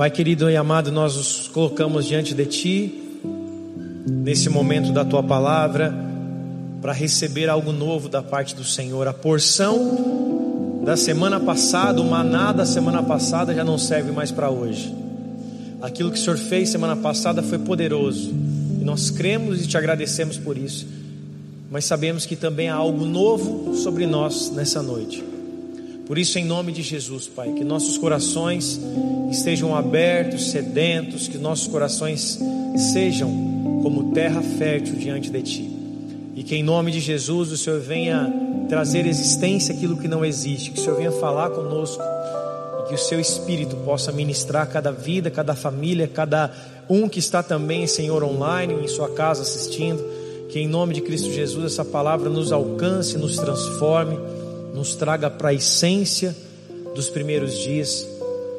Pai querido e amado, nós nos colocamos diante de Ti, nesse momento da Tua palavra, para receber algo novo da parte do Senhor. A porção da semana passada, o maná da semana passada já não serve mais para hoje. Aquilo que o Senhor fez semana passada foi poderoso, e nós cremos e te agradecemos por isso, mas sabemos que também há algo novo sobre nós nessa noite. Por isso, em nome de Jesus, Pai, que nossos corações estejam abertos, sedentos, que nossos corações sejam como terra fértil diante de Ti. E que em nome de Jesus o Senhor venha trazer existência aquilo que não existe, que o Senhor venha falar conosco e que o Seu Espírito possa ministrar cada vida, cada família, cada um que está também, Senhor, online, em sua casa assistindo. Que em nome de Cristo Jesus essa palavra nos alcance, nos transforme nos traga para a essência dos primeiros dias.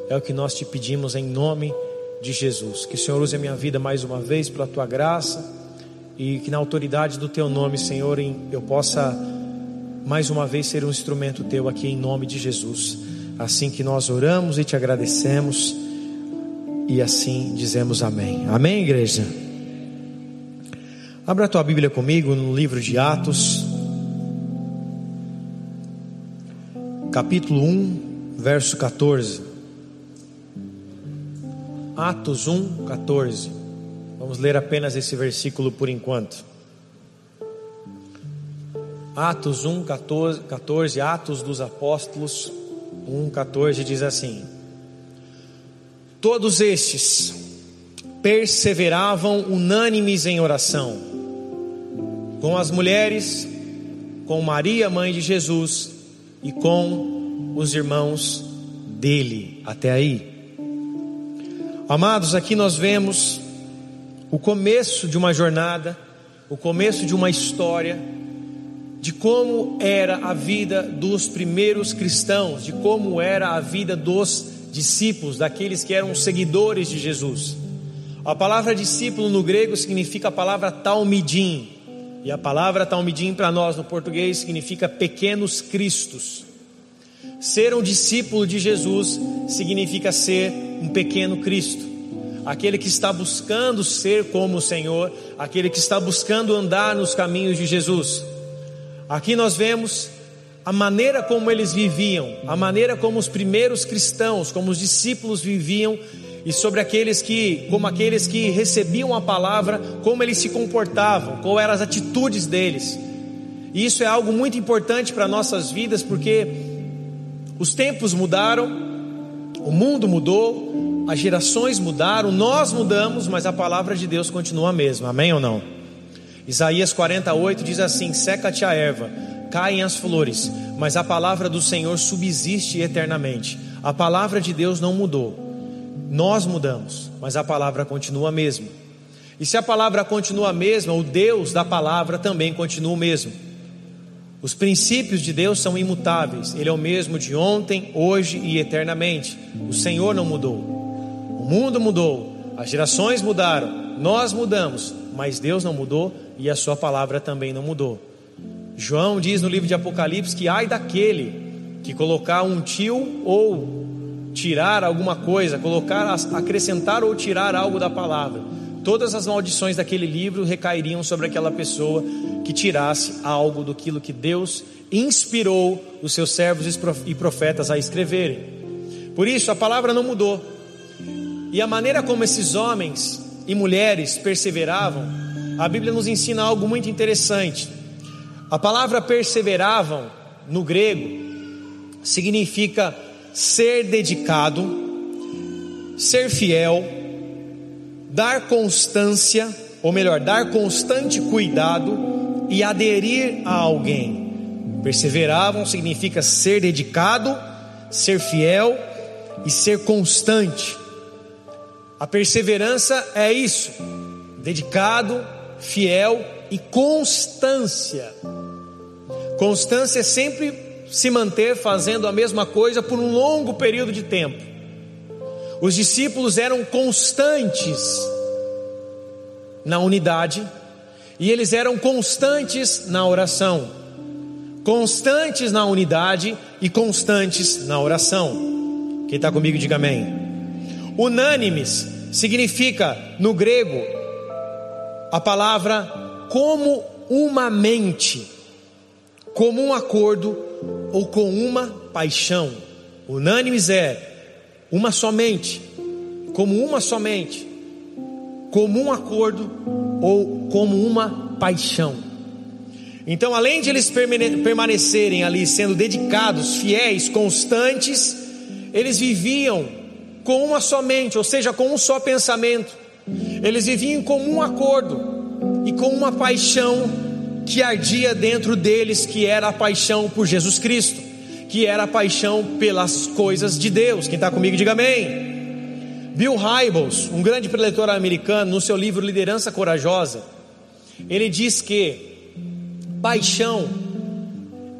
É o que nós te pedimos em nome de Jesus. Que o Senhor use a minha vida mais uma vez pela tua graça e que na autoridade do teu nome, Senhor, eu possa mais uma vez ser um instrumento teu aqui em nome de Jesus. Assim que nós oramos e te agradecemos e assim dizemos amém. Amém, igreja. Abra a tua Bíblia comigo no livro de Atos. Capítulo 1, verso 14. Atos 1, 14. Vamos ler apenas esse versículo por enquanto. Atos 1, 14, 14 Atos dos Apóstolos 1, 14 diz assim: Todos estes perseveravam unânimes em oração, com as mulheres, com Maria, mãe de Jesus, e com os irmãos dele. Até aí. Amados, aqui nós vemos o começo de uma jornada, o começo de uma história, de como era a vida dos primeiros cristãos, de como era a vida dos discípulos, daqueles que eram seguidores de Jesus. A palavra discípulo no grego significa a palavra talmidim, e a palavra talmidim para nós no português significa pequenos cristos. Ser um discípulo de Jesus significa ser um pequeno Cristo. Aquele que está buscando ser como o Senhor, aquele que está buscando andar nos caminhos de Jesus. Aqui nós vemos a maneira como eles viviam, a maneira como os primeiros cristãos, como os discípulos viviam e sobre aqueles que, como aqueles que recebiam a palavra, como eles se comportavam, quais eram as atitudes deles. E isso é algo muito importante para nossas vidas, porque os tempos mudaram, o mundo mudou, as gerações mudaram, nós mudamos, mas a palavra de Deus continua a mesma. Amém ou não? Isaías 48 diz assim: Seca-te a erva, caem as flores, mas a palavra do Senhor subsiste eternamente. A palavra de Deus não mudou. Nós mudamos, mas a palavra continua a mesma. E se a palavra continua a mesma, o Deus da palavra também continua o mesmo. Os princípios de Deus são imutáveis. Ele é o mesmo de ontem, hoje e eternamente. O Senhor não mudou. O mundo mudou, as gerações mudaram, nós mudamos, mas Deus não mudou e a sua palavra também não mudou. João diz no livro de Apocalipse que ai daquele que colocar um tio ou tirar alguma coisa, colocar, acrescentar ou tirar algo da palavra. Todas as maldições daquele livro recairiam sobre aquela pessoa que tirasse algo do que Deus inspirou os seus servos e profetas a escreverem. Por isso a palavra não mudou. E a maneira como esses homens e mulheres perseveravam, a Bíblia nos ensina algo muito interessante. A palavra perseveravam no grego significa ser dedicado, ser fiel, dar constância, ou melhor, dar constante cuidado e aderir a alguém. Perseveravam significa ser dedicado, ser fiel e ser constante. A perseverança é isso: dedicado, fiel e constância. Constância é sempre se manter fazendo a mesma coisa por um longo período de tempo. Os discípulos eram constantes na unidade e eles eram constantes na oração, constantes na unidade e constantes na oração. Quem está comigo, diga amém. Unânimes significa, no grego, a palavra como uma mente, como um acordo ou com uma paixão. Unânimes é uma somente, como uma somente, como um acordo ou como uma paixão. Então, além de eles permanecerem ali sendo dedicados, fiéis, constantes, eles viviam com uma somente, ou seja, com um só pensamento. Eles viviam com um acordo e com uma paixão que ardia dentro deles, que era a paixão por Jesus Cristo, que era a paixão pelas coisas de Deus. Quem está comigo, diga amém. Bill Hybels, um grande preletor americano, no seu livro Liderança Corajosa, ele diz que Paixão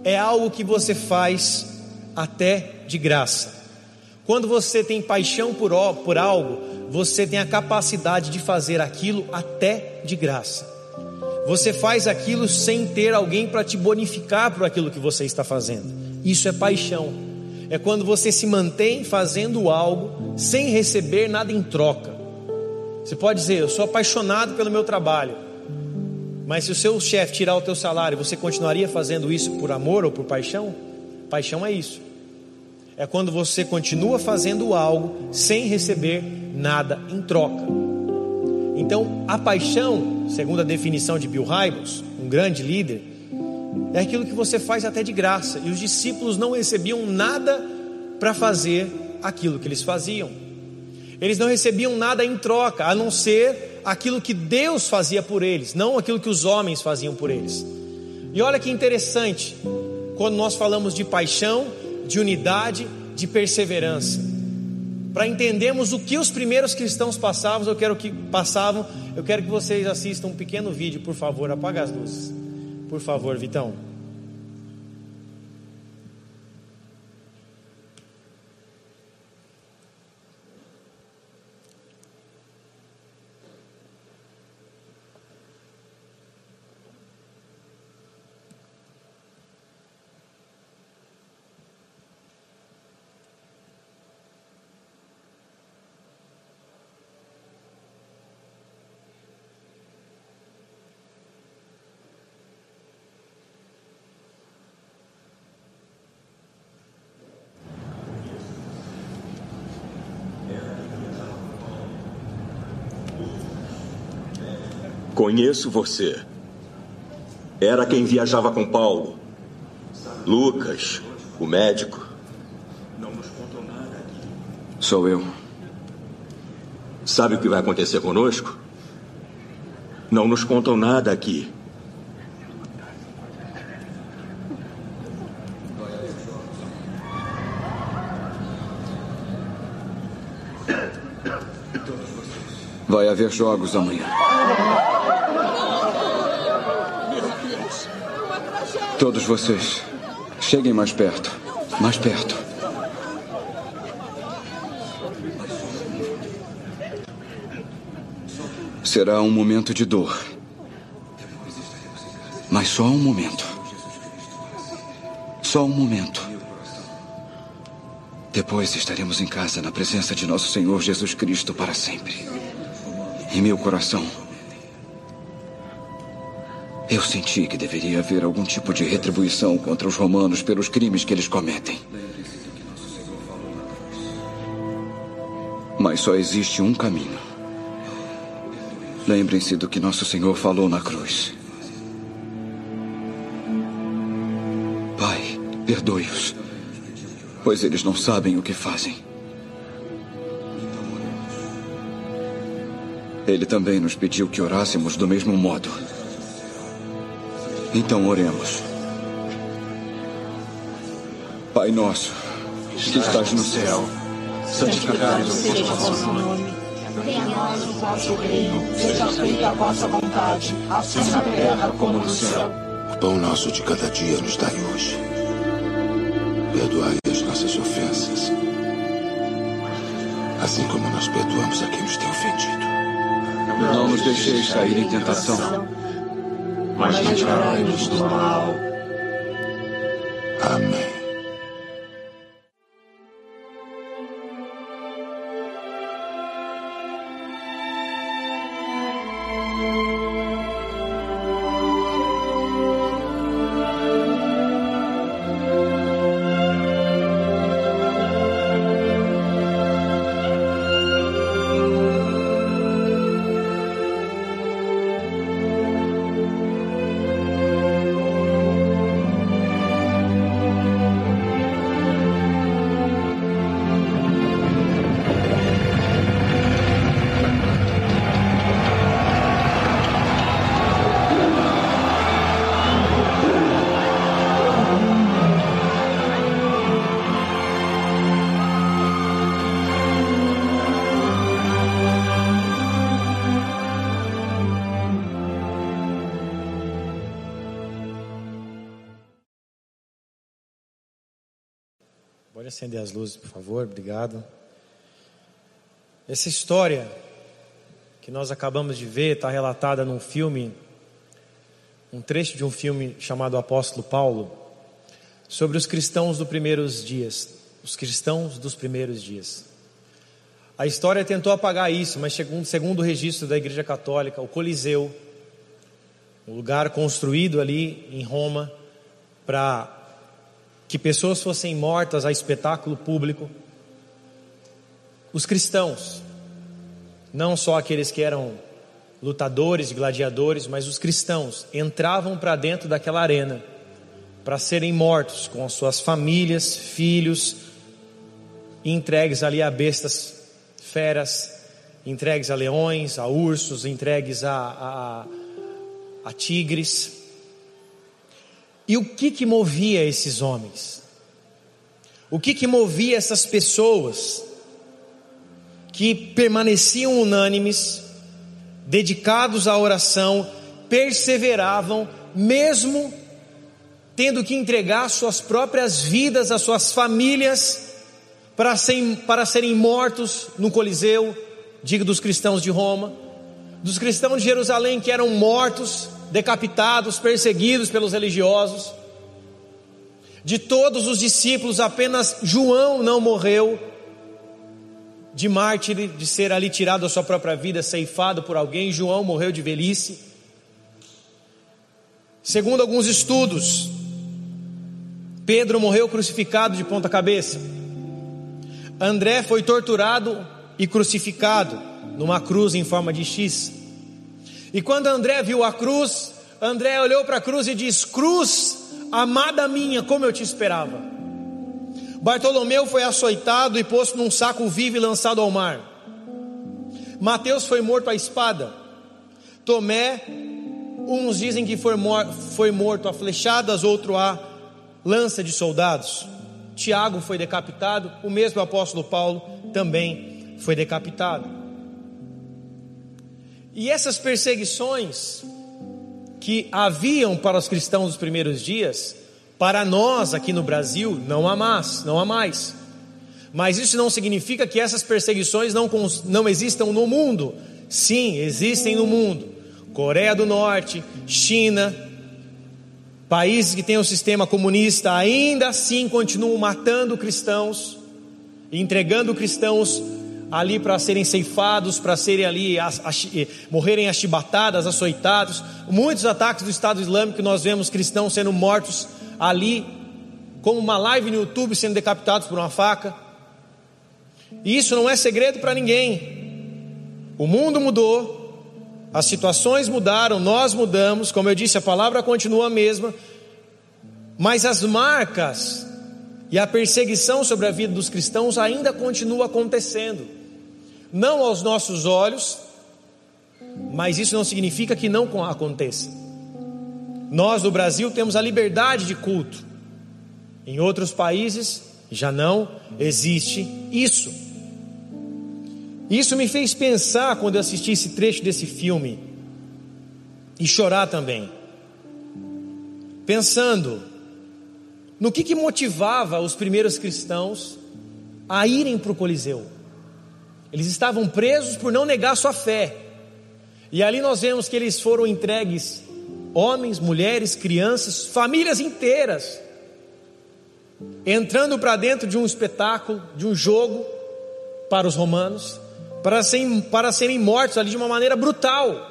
é algo que você faz até de graça. Quando você tem paixão por, por algo, você tem a capacidade de fazer aquilo até de graça. Você faz aquilo sem ter alguém para te bonificar por aquilo que você está fazendo. Isso é paixão. É quando você se mantém fazendo algo sem receber nada em troca. Você pode dizer, eu sou apaixonado pelo meu trabalho. Mas se o seu chefe tirar o teu salário, você continuaria fazendo isso por amor ou por paixão? Paixão é isso. É quando você continua fazendo algo sem receber nada em troca. Então, a paixão, segundo a definição de Bill Hybels, um grande líder, é aquilo que você faz até de graça. E os discípulos não recebiam nada para fazer aquilo que eles faziam. Eles não recebiam nada em troca, a não ser aquilo que Deus fazia por eles, não aquilo que os homens faziam por eles. E olha que interessante, quando nós falamos de paixão, de unidade, de perseverança. Para entendermos o que os primeiros cristãos passavam, eu quero que passavam, eu quero que vocês assistam um pequeno vídeo, por favor, apaga as luzes. Por favor, Vitão. Conheço você. Era quem viajava com Paulo. Lucas, o médico. Não nos contou nada aqui. Sou eu. Sabe o que vai acontecer conosco? Não nos contam nada aqui. Vai haver jogos amanhã. Todos vocês, cheguem mais perto. Mais perto. Será um momento de dor. Mas só um momento. Só um momento. Depois estaremos em casa na presença de nosso Senhor Jesus Cristo para sempre. Em meu coração senti que deveria haver algum tipo de retribuição contra os romanos pelos crimes que eles cometem. Mas só existe um caminho. Lembrem-se do que nosso Senhor falou na cruz. Pai, perdoe-os, pois eles não sabem o que fazem. Ele também nos pediu que orássemos do mesmo modo. Então oremos. Pai nosso, que estás no céu, santificado seja o vosso nome. Venha a nós o vosso reino, seja feita a vossa vontade, assim na terra como no céu. O pão nosso de cada dia nos dai hoje. Perdoai as nossas ofensas, assim como nós perdoamos a quem nos tem ofendido. Não nos deixeis cair em tentação mas livrai-nos do mal. Acender as luzes, por favor, obrigado. Essa história que nós acabamos de ver está relatada num filme, um trecho de um filme chamado Apóstolo Paulo, sobre os cristãos dos primeiros dias, os cristãos dos primeiros dias. A história tentou apagar isso, mas segundo, segundo o registro da Igreja Católica, o Coliseu, um lugar construído ali em Roma para que pessoas fossem mortas a espetáculo público, os cristãos, não só aqueles que eram lutadores gladiadores, mas os cristãos entravam para dentro daquela arena para serem mortos com as suas famílias, filhos, entregues ali a bestas feras, entregues a leões, a ursos, entregues a, a, a tigres. E o que que movia esses homens? O que que movia essas pessoas que permaneciam unânimes, dedicados à oração, perseveravam, mesmo tendo que entregar suas próprias vidas, as suas famílias, para serem, para serem mortos no Coliseu, digo dos cristãos de Roma, dos cristãos de Jerusalém que eram mortos, decapitados, perseguidos pelos religiosos. De todos os discípulos, apenas João não morreu de mártir, de ser ali tirado a sua própria vida, ceifado por alguém. João morreu de velhice. Segundo alguns estudos, Pedro morreu crucificado de ponta cabeça. André foi torturado e crucificado numa cruz em forma de X. E quando André viu a cruz, André olhou para a cruz e disse: Cruz, amada minha, como eu te esperava. Bartolomeu foi açoitado e posto num saco vivo e lançado ao mar. Mateus foi morto à espada. Tomé, uns dizem que foi, mor foi morto a flechadas, outro a lança de soldados. Tiago foi decapitado, o mesmo apóstolo Paulo também foi decapitado. E essas perseguições que haviam para os cristãos dos primeiros dias, para nós aqui no Brasil não há mais, não há mais. Mas isso não significa que essas perseguições não, não existam no mundo. Sim, existem no mundo. Coreia do Norte, China, Países que têm um sistema comunista ainda assim continuam matando cristãos, entregando cristãos ali para serem ceifados, para serem ali, a, morrerem achibatadas, açoitados. Muitos ataques do Estado Islâmico nós vemos cristãos sendo mortos ali, como uma live no YouTube sendo decapitados por uma faca. E isso não é segredo para ninguém. O mundo mudou, as situações mudaram, nós mudamos, como eu disse, a palavra continua a mesma, mas as marcas e a perseguição sobre a vida dos cristãos ainda continua acontecendo. Não aos nossos olhos, mas isso não significa que não aconteça. Nós no Brasil temos a liberdade de culto. Em outros países já não existe isso. Isso me fez pensar quando eu assisti esse trecho desse filme e chorar também. Pensando no que, que motivava os primeiros cristãos a irem para o Coliseu. Eles estavam presos por não negar sua fé. E ali nós vemos que eles foram entregues, homens, mulheres, crianças, famílias inteiras, entrando para dentro de um espetáculo, de um jogo para os romanos para serem, para serem mortos ali de uma maneira brutal.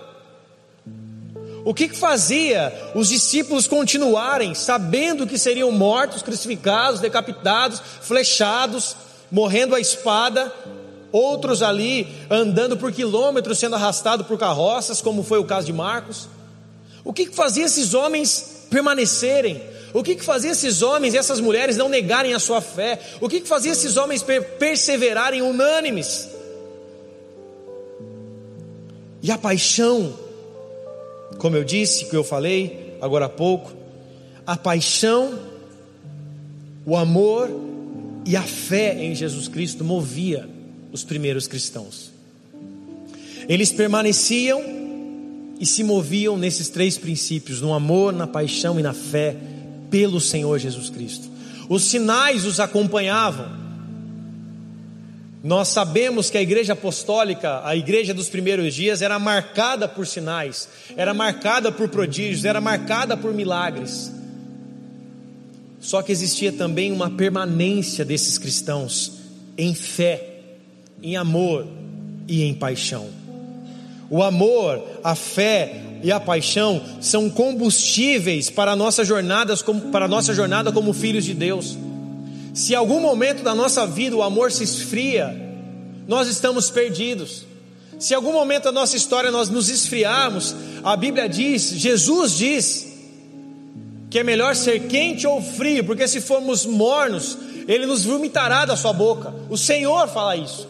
O que, que fazia os discípulos continuarem sabendo que seriam mortos, crucificados, decapitados, flechados, morrendo à espada, outros ali andando por quilômetros sendo arrastados por carroças, como foi o caso de Marcos? O que, que fazia esses homens permanecerem? O que, que fazia esses homens e essas mulheres não negarem a sua fé? O que, que fazia esses homens perseverarem unânimes? E a paixão, como eu disse, que eu falei agora há pouco, a paixão, o amor e a fé em Jesus Cristo movia os primeiros cristãos. Eles permaneciam e se moviam nesses três princípios: no amor, na paixão e na fé pelo Senhor Jesus Cristo. os sinais os acompanhavam. Nós sabemos que a igreja apostólica, a igreja dos primeiros dias, era marcada por sinais, era marcada por prodígios, era marcada por milagres. Só que existia também uma permanência desses cristãos em fé, em amor e em paixão. O amor, a fé e a paixão são combustíveis para a nossa jornada como, para nossa jornada como filhos de Deus. Se algum momento da nossa vida o amor se esfria, nós estamos perdidos. Se algum momento da nossa história nós nos esfriarmos, a Bíblia diz, Jesus diz, que é melhor ser quente ou frio, porque se formos mornos, Ele nos vomitará da sua boca. O Senhor fala isso.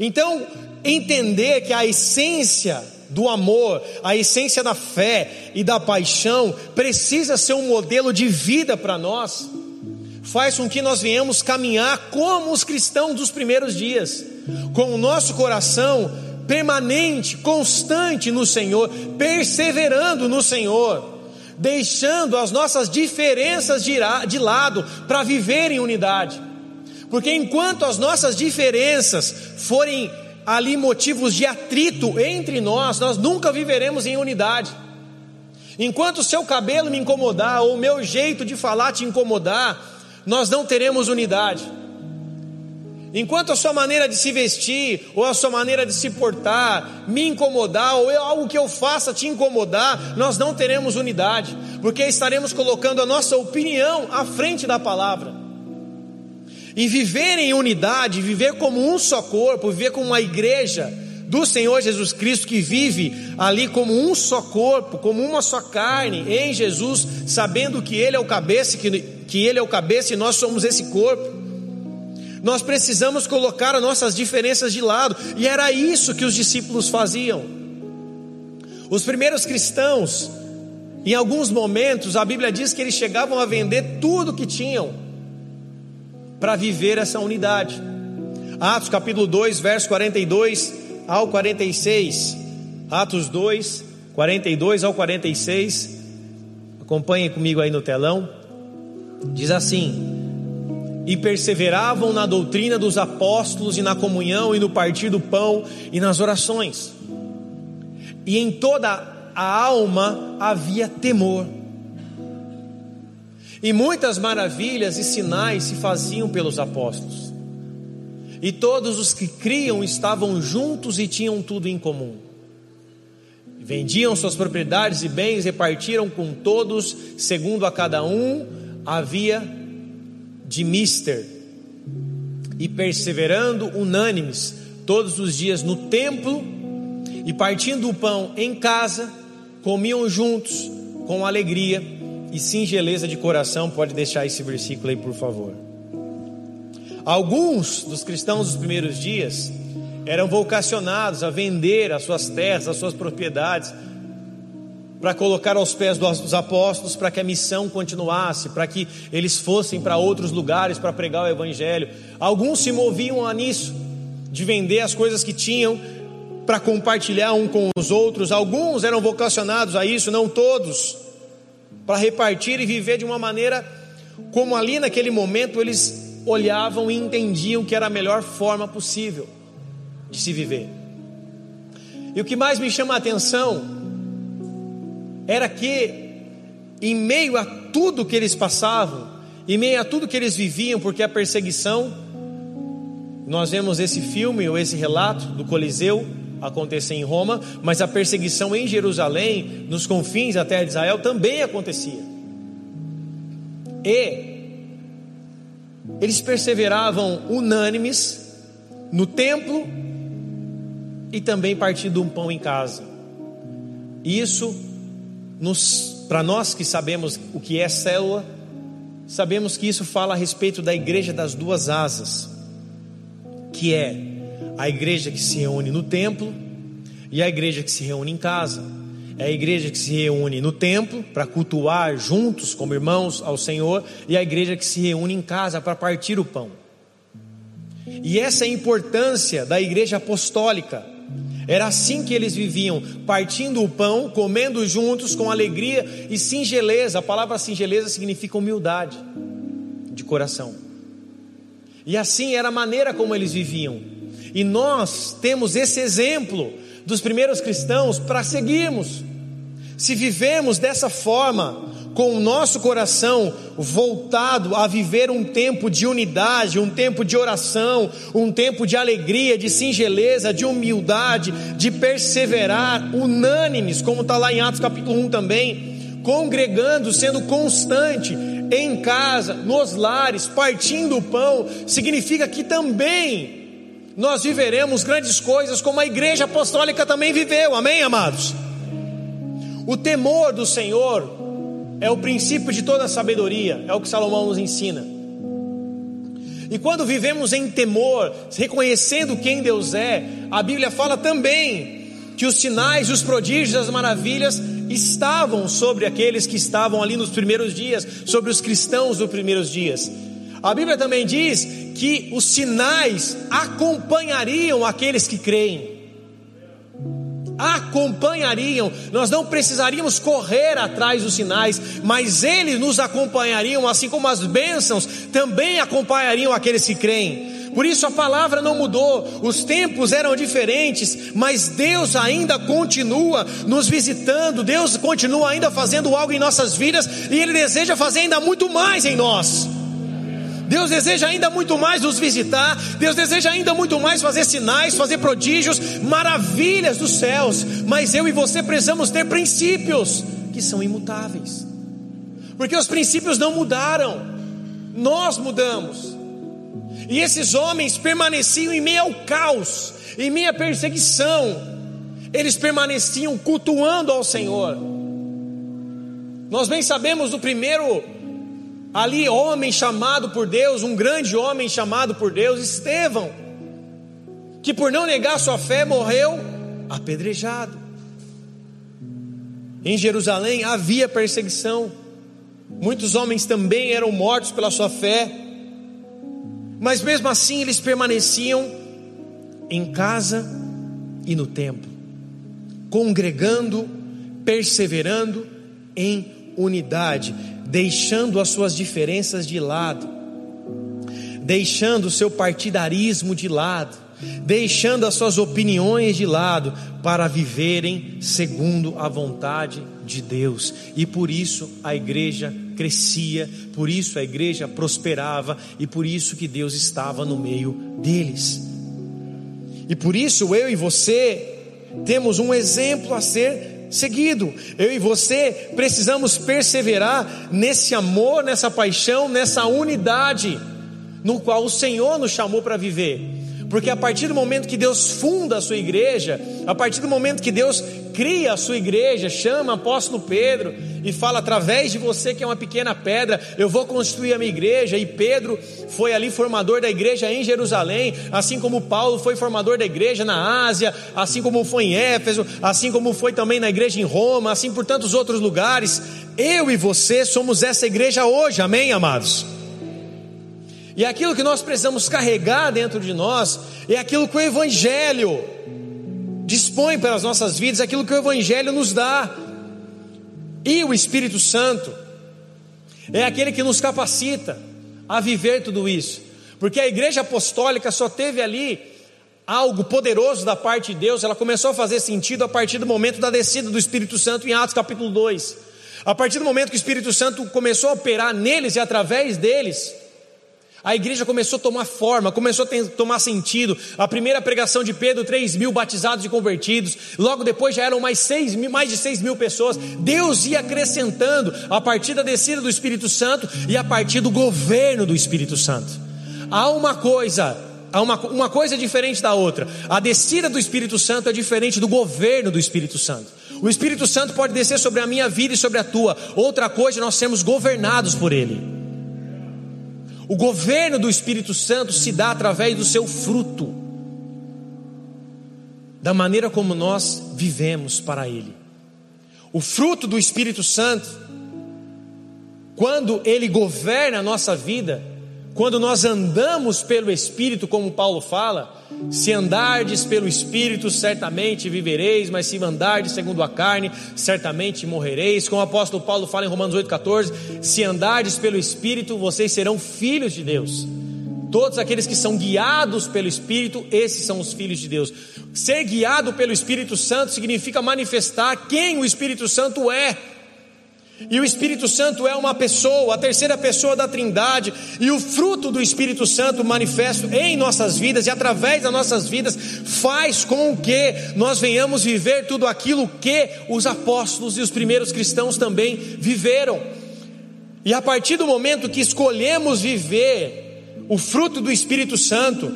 Então, entender que a essência do amor, a essência da fé e da paixão precisa ser um modelo de vida para nós, faz com que nós venhamos caminhar como os cristãos dos primeiros dias, com o nosso coração permanente, constante no Senhor, perseverando no Senhor, deixando as nossas diferenças de lado para viver em unidade. Porque enquanto as nossas diferenças forem ali motivos de atrito entre nós, nós nunca viveremos em unidade. Enquanto o seu cabelo me incomodar, ou o meu jeito de falar te incomodar, nós não teremos unidade. Enquanto a sua maneira de se vestir, ou a sua maneira de se portar, me incomodar, ou eu, algo que eu faça te incomodar, nós não teremos unidade, porque estaremos colocando a nossa opinião à frente da palavra. E viver em unidade, viver como um só corpo, viver como uma igreja do Senhor Jesus Cristo que vive ali como um só corpo, como uma só carne em Jesus, sabendo que Ele é o cabeça, que, que Ele é o cabeça e nós somos esse corpo. Nós precisamos colocar as nossas diferenças de lado, e era isso que os discípulos faziam. Os primeiros cristãos, em alguns momentos, a Bíblia diz que eles chegavam a vender tudo que tinham para viver essa unidade. Atos capítulo 2, verso 42 ao 46. Atos 2, 42 ao 46. Acompanhem comigo aí no telão. Diz assim: E perseveravam na doutrina dos apóstolos e na comunhão e no partir do pão e nas orações. E em toda a alma havia temor e muitas maravilhas e sinais se faziam pelos apóstolos. E todos os que criam estavam juntos e tinham tudo em comum. Vendiam suas propriedades e bens, repartiram com todos, segundo a cada um havia de mister. E perseverando unânimes todos os dias no templo e partindo o pão em casa, comiam juntos com alegria e singeleza de coração, pode deixar esse versículo aí, por favor. Alguns dos cristãos dos primeiros dias eram vocacionados a vender as suas terras, as suas propriedades, para colocar aos pés dos apóstolos, para que a missão continuasse, para que eles fossem para outros lugares para pregar o Evangelho. Alguns se moviam a nisso, de vender as coisas que tinham para compartilhar um com os outros. Alguns eram vocacionados a isso, não todos para repartir e viver de uma maneira como ali naquele momento eles olhavam e entendiam que era a melhor forma possível de se viver. E o que mais me chama a atenção era que, em meio a tudo que eles passavam, em meio a tudo que eles viviam, porque a perseguição, nós vemos esse filme ou esse relato do Coliseu, acontecer em Roma, mas a perseguição em Jerusalém, nos confins de Israel, também acontecia. E eles perseveravam unânimes no templo e também partindo um pão em casa. Isso, para nós que sabemos o que é célula, sabemos que isso fala a respeito da igreja das duas asas, que é a igreja que se reúne no templo e a igreja que se reúne em casa. É a igreja que se reúne no templo para cultuar juntos como irmãos ao Senhor e a igreja que se reúne em casa para partir o pão. E essa é a importância da igreja apostólica. Era assim que eles viviam, partindo o pão, comendo juntos com alegria e singeleza. A palavra singeleza significa humildade de coração. E assim era a maneira como eles viviam. E nós temos esse exemplo dos primeiros cristãos para seguirmos. Se vivemos dessa forma, com o nosso coração voltado a viver um tempo de unidade, um tempo de oração, um tempo de alegria, de singeleza, de humildade, de perseverar, unânimes, como está lá em Atos capítulo 1 também, congregando, sendo constante em casa, nos lares, partindo o pão, significa que também nós viveremos grandes coisas como a igreja apostólica também viveu, amém, amados? O temor do Senhor é o princípio de toda sabedoria, é o que Salomão nos ensina. E quando vivemos em temor, reconhecendo quem Deus é, a Bíblia fala também que os sinais, os prodígios, as maravilhas estavam sobre aqueles que estavam ali nos primeiros dias, sobre os cristãos dos primeiros dias. A Bíblia também diz que os sinais acompanhariam aqueles que creem acompanhariam, nós não precisaríamos correr atrás dos sinais, mas eles nos acompanhariam, assim como as bênçãos também acompanhariam aqueles que creem. Por isso a palavra não mudou, os tempos eram diferentes, mas Deus ainda continua nos visitando, Deus continua ainda fazendo algo em nossas vidas e Ele deseja fazer ainda muito mais em nós. Deus deseja ainda muito mais nos visitar, Deus deseja ainda muito mais fazer sinais, fazer prodígios, maravilhas dos céus, mas eu e você precisamos ter princípios que são imutáveis, porque os princípios não mudaram, nós mudamos, e esses homens permaneciam em meio ao caos, em meio à perseguição, eles permaneciam cultuando ao Senhor. Nós bem sabemos do primeiro Ali, homem chamado por Deus, um grande homem chamado por Deus, Estevão, que por não negar sua fé morreu apedrejado. Em Jerusalém havia perseguição, muitos homens também eram mortos pela sua fé, mas mesmo assim eles permaneciam em casa e no templo, congregando, perseverando em unidade deixando as suas diferenças de lado, deixando o seu partidarismo de lado, deixando as suas opiniões de lado, para viverem segundo a vontade de Deus. E por isso a igreja crescia, por isso a igreja prosperava e por isso que Deus estava no meio deles. E por isso eu e você temos um exemplo a ser seguido. Eu e você precisamos perseverar nesse amor, nessa paixão, nessa unidade no qual o Senhor nos chamou para viver. Porque a partir do momento que Deus funda a sua igreja, a partir do momento que Deus cria a sua igreja, chama apóstolo Pedro e fala através de você que é uma pequena pedra, eu vou construir a minha igreja. E Pedro foi ali formador da igreja em Jerusalém, assim como Paulo foi formador da igreja na Ásia, assim como foi em Éfeso, assim como foi também na igreja em Roma, assim por tantos outros lugares. Eu e você somos essa igreja hoje, amém, amados? E aquilo que nós precisamos carregar dentro de nós é aquilo que o Evangelho dispõe para as nossas vidas, aquilo que o Evangelho nos dá. E o Espírito Santo é aquele que nos capacita a viver tudo isso, porque a igreja apostólica só teve ali algo poderoso da parte de Deus, ela começou a fazer sentido a partir do momento da descida do Espírito Santo em Atos capítulo 2. A partir do momento que o Espírito Santo começou a operar neles e através deles, a igreja começou a tomar forma, começou a tomar sentido. A primeira pregação de Pedro, 3 mil batizados e convertidos. Logo depois já eram mais, 6 mil, mais de 6 mil pessoas. Deus ia acrescentando a partir da descida do Espírito Santo e a partir do governo do Espírito Santo. Há uma coisa, há uma, uma coisa diferente da outra. A descida do Espírito Santo é diferente do governo do Espírito Santo. O Espírito Santo pode descer sobre a minha vida e sobre a tua. Outra coisa, nós sermos governados por Ele. O governo do Espírito Santo se dá através do seu fruto, da maneira como nós vivemos para Ele. O fruto do Espírito Santo, quando Ele governa a nossa vida, quando nós andamos pelo Espírito, como Paulo fala, Se andardes pelo Espírito, certamente vivereis, mas se andardes segundo a carne, certamente morrereis. Como o apóstolo Paulo fala em Romanos 8,14: se andardes pelo Espírito, vocês serão filhos de Deus. Todos aqueles que são guiados pelo Espírito, esses são os filhos de Deus. Ser guiado pelo Espírito Santo significa manifestar quem o Espírito Santo é. E o Espírito Santo é uma pessoa, a terceira pessoa da Trindade, e o fruto do Espírito Santo manifesto em nossas vidas e através das nossas vidas faz com que nós venhamos viver tudo aquilo que os apóstolos e os primeiros cristãos também viveram. E a partir do momento que escolhemos viver o fruto do Espírito Santo,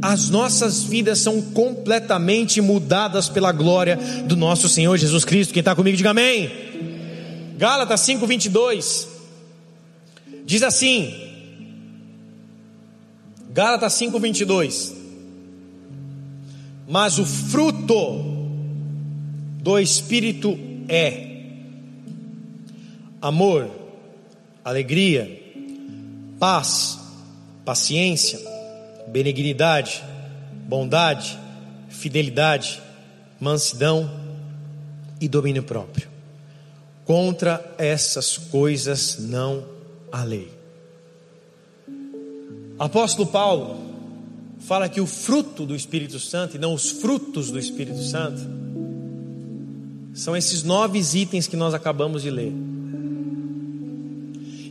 as nossas vidas são completamente mudadas pela glória do nosso Senhor Jesus Cristo. Quem está comigo, diga amém. Gálatas 5:22 diz assim: Gálatas 5:22 Mas o fruto do espírito é amor, alegria, paz, paciência, benignidade, bondade, fidelidade, mansidão e domínio próprio. Contra essas coisas não há lei. Apóstolo Paulo fala que o fruto do Espírito Santo, e não os frutos do Espírito Santo, são esses nove itens que nós acabamos de ler.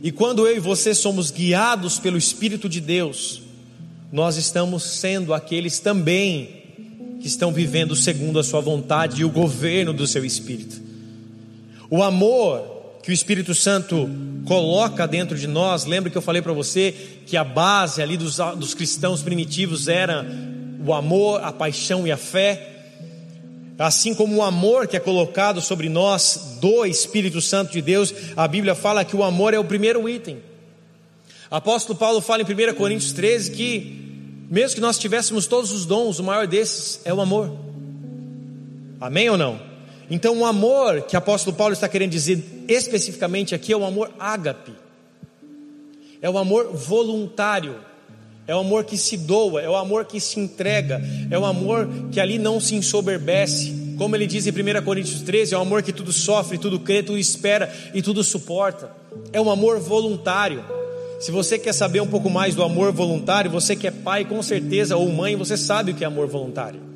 E quando eu e você somos guiados pelo Espírito de Deus, nós estamos sendo aqueles também que estão vivendo segundo a Sua vontade e o governo do Seu Espírito. O amor que o Espírito Santo coloca dentro de nós, lembra que eu falei para você que a base ali dos, dos cristãos primitivos era o amor, a paixão e a fé. Assim como o amor que é colocado sobre nós do Espírito Santo de Deus, a Bíblia fala que o amor é o primeiro item. Apóstolo Paulo fala em 1 Coríntios 13 que, mesmo que nós tivéssemos todos os dons, o maior desses é o amor. Amém ou não? Então, o amor que o apóstolo Paulo está querendo dizer especificamente aqui é o amor ágape, é o amor voluntário, é o amor que se doa, é o amor que se entrega, é o amor que ali não se ensoberbece. Como ele diz em 1 Coríntios 13, é o amor que tudo sofre, tudo crê, tudo espera e tudo suporta. É um amor voluntário. Se você quer saber um pouco mais do amor voluntário, você que é pai, com certeza, ou mãe, você sabe o que é amor voluntário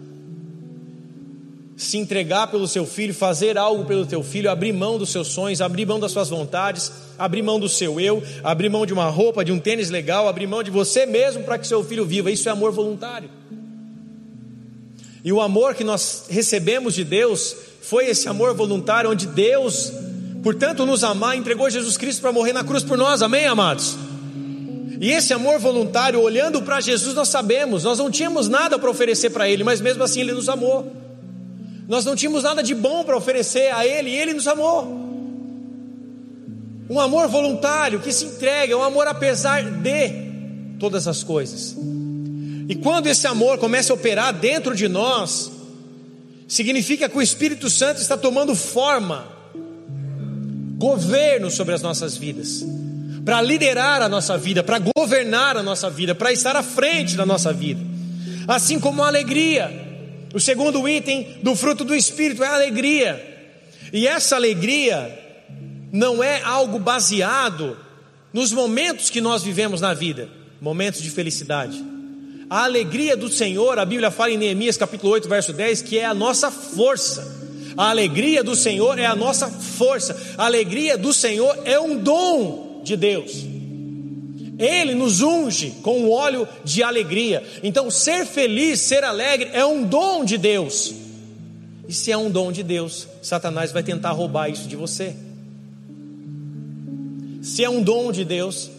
se entregar pelo seu filho, fazer algo pelo teu filho, abrir mão dos seus sonhos, abrir mão das suas vontades, abrir mão do seu eu, abrir mão de uma roupa, de um tênis legal, abrir mão de você mesmo para que seu filho viva. Isso é amor voluntário. E o amor que nós recebemos de Deus foi esse amor voluntário, onde Deus, portanto, nos amar, entregou Jesus Cristo para morrer na cruz por nós. Amém, amados? E esse amor voluntário, olhando para Jesus, nós sabemos, nós não tínhamos nada para oferecer para Ele, mas mesmo assim Ele nos amou. Nós não tínhamos nada de bom para oferecer a Ele e Ele nos amou. Um amor voluntário que se entrega, um amor apesar de todas as coisas. E quando esse amor começa a operar dentro de nós, significa que o Espírito Santo está tomando forma, governo sobre as nossas vidas, para liderar a nossa vida, para governar a nossa vida, para estar à frente da nossa vida. Assim como a alegria, o segundo item do fruto do Espírito é a alegria. E essa alegria não é algo baseado nos momentos que nós vivemos na vida, momentos de felicidade. A alegria do Senhor, a Bíblia fala em Neemias capítulo 8, verso 10, que é a nossa força. A alegria do Senhor é a nossa força. A alegria do Senhor é um dom de Deus. Ele nos unge com o óleo de alegria. Então, ser feliz, ser alegre é um dom de Deus. E se é um dom de Deus, Satanás vai tentar roubar isso de você. Se é um dom de Deus,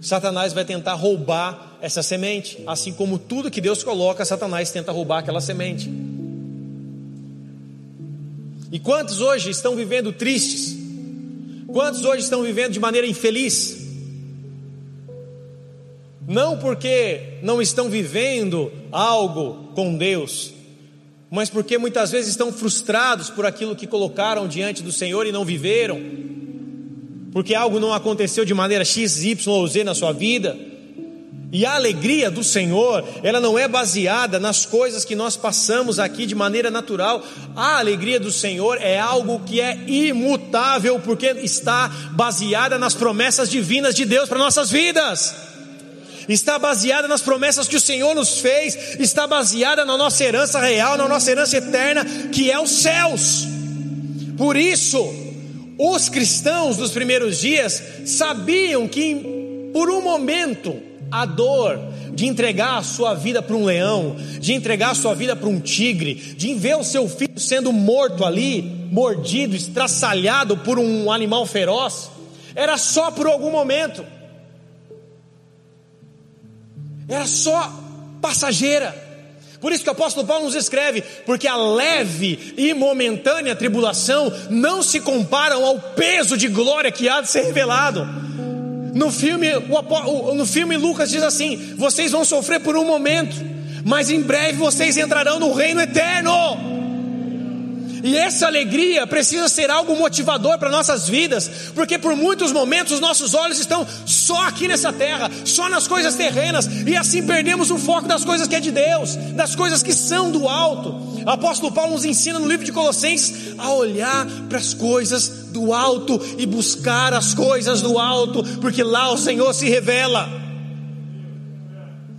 Satanás vai tentar roubar essa semente, assim como tudo que Deus coloca, Satanás tenta roubar aquela semente. E quantos hoje estão vivendo tristes? Quantos hoje estão vivendo de maneira infeliz? Não porque não estão vivendo algo com Deus, mas porque muitas vezes estão frustrados por aquilo que colocaram diante do Senhor e não viveram, porque algo não aconteceu de maneira X, Y ou Z na sua vida. E a alegria do Senhor, ela não é baseada nas coisas que nós passamos aqui de maneira natural. A alegria do Senhor é algo que é imutável, porque está baseada nas promessas divinas de Deus para nossas vidas. Está baseada nas promessas que o Senhor nos fez, está baseada na nossa herança real, na nossa herança eterna, que é os céus. Por isso, os cristãos dos primeiros dias sabiam que por um momento a dor de entregar a sua vida para um leão, de entregar a sua vida para um tigre, de ver o seu filho sendo morto ali, mordido, estraçalhado por um animal feroz, era só por algum momento, era só passageira. Por isso que o apóstolo Paulo nos escreve: porque a leve e momentânea tribulação não se comparam ao peso de glória que há de ser revelado. No filme, no filme Lucas diz assim: vocês vão sofrer por um momento, mas em breve vocês entrarão no reino eterno. E essa alegria precisa ser algo motivador para nossas vidas, porque por muitos momentos os nossos olhos estão só aqui nessa terra, só nas coisas terrenas, e assim perdemos o foco das coisas que é de Deus, das coisas que são do alto. O apóstolo Paulo nos ensina no livro de Colossenses a olhar para as coisas do alto e buscar as coisas do alto, porque lá o Senhor se revela.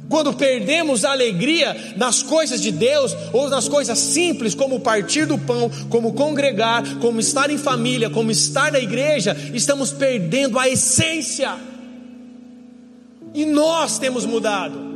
Quando perdemos a alegria nas coisas de Deus ou nas coisas simples, como partir do pão, como congregar, como estar em família, como estar na igreja, estamos perdendo a essência. E nós temos mudado.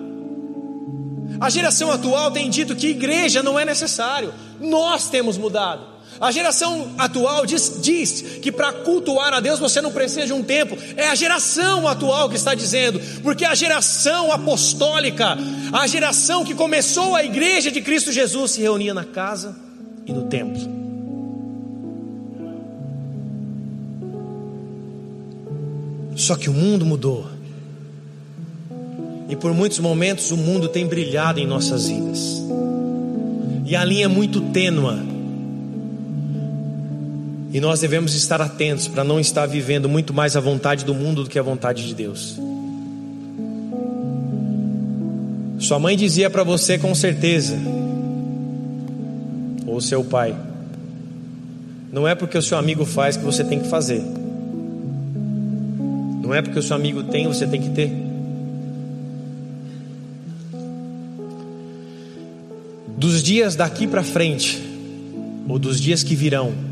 A geração atual tem dito que igreja não é necessário. Nós temos mudado. A geração atual diz, diz que para cultuar a Deus você não precisa de um tempo. É a geração atual que está dizendo, porque a geração apostólica, a geração que começou a igreja de Cristo Jesus, se reunia na casa e no templo. Só que o mundo mudou. E por muitos momentos o mundo tem brilhado em nossas vidas. E a linha é muito tênua e nós devemos estar atentos para não estar vivendo muito mais a vontade do mundo do que a vontade de Deus. Sua mãe dizia para você com certeza, ou seu pai, não é porque o seu amigo faz que você tem que fazer. Não é porque o seu amigo tem, você tem que ter. Dos dias daqui para frente, ou dos dias que virão,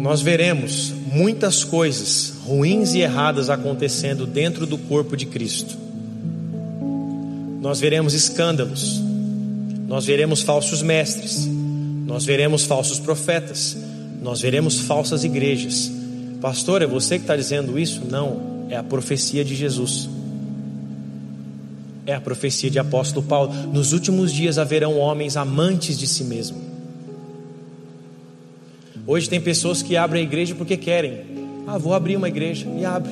nós veremos muitas coisas ruins e erradas acontecendo dentro do corpo de Cristo. Nós veremos escândalos, nós veremos falsos mestres, nós veremos falsos profetas, nós veremos falsas igrejas. Pastor, é você que está dizendo isso? Não, é a profecia de Jesus. É a profecia de apóstolo Paulo. Nos últimos dias haverão homens amantes de si mesmos Hoje tem pessoas que abrem a igreja porque querem. Ah, vou abrir uma igreja e abre.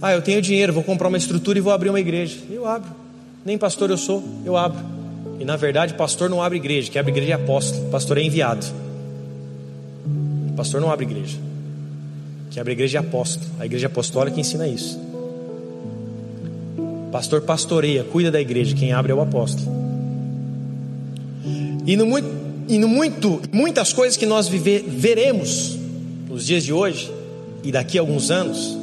Ah, eu tenho dinheiro, vou comprar uma estrutura e vou abrir uma igreja. Eu abro. Nem pastor eu sou, eu abro. E na verdade, pastor não abre igreja, que abre igreja é apóstolo, pastor é enviado. Pastor não abre igreja. Que abre igreja é apóstolo. A igreja apostólica ensina isso. Pastor pastoreia, cuida da igreja, quem abre é o apóstolo. E no muito, e no muito muitas coisas que nós viver, veremos nos dias de hoje e daqui a alguns anos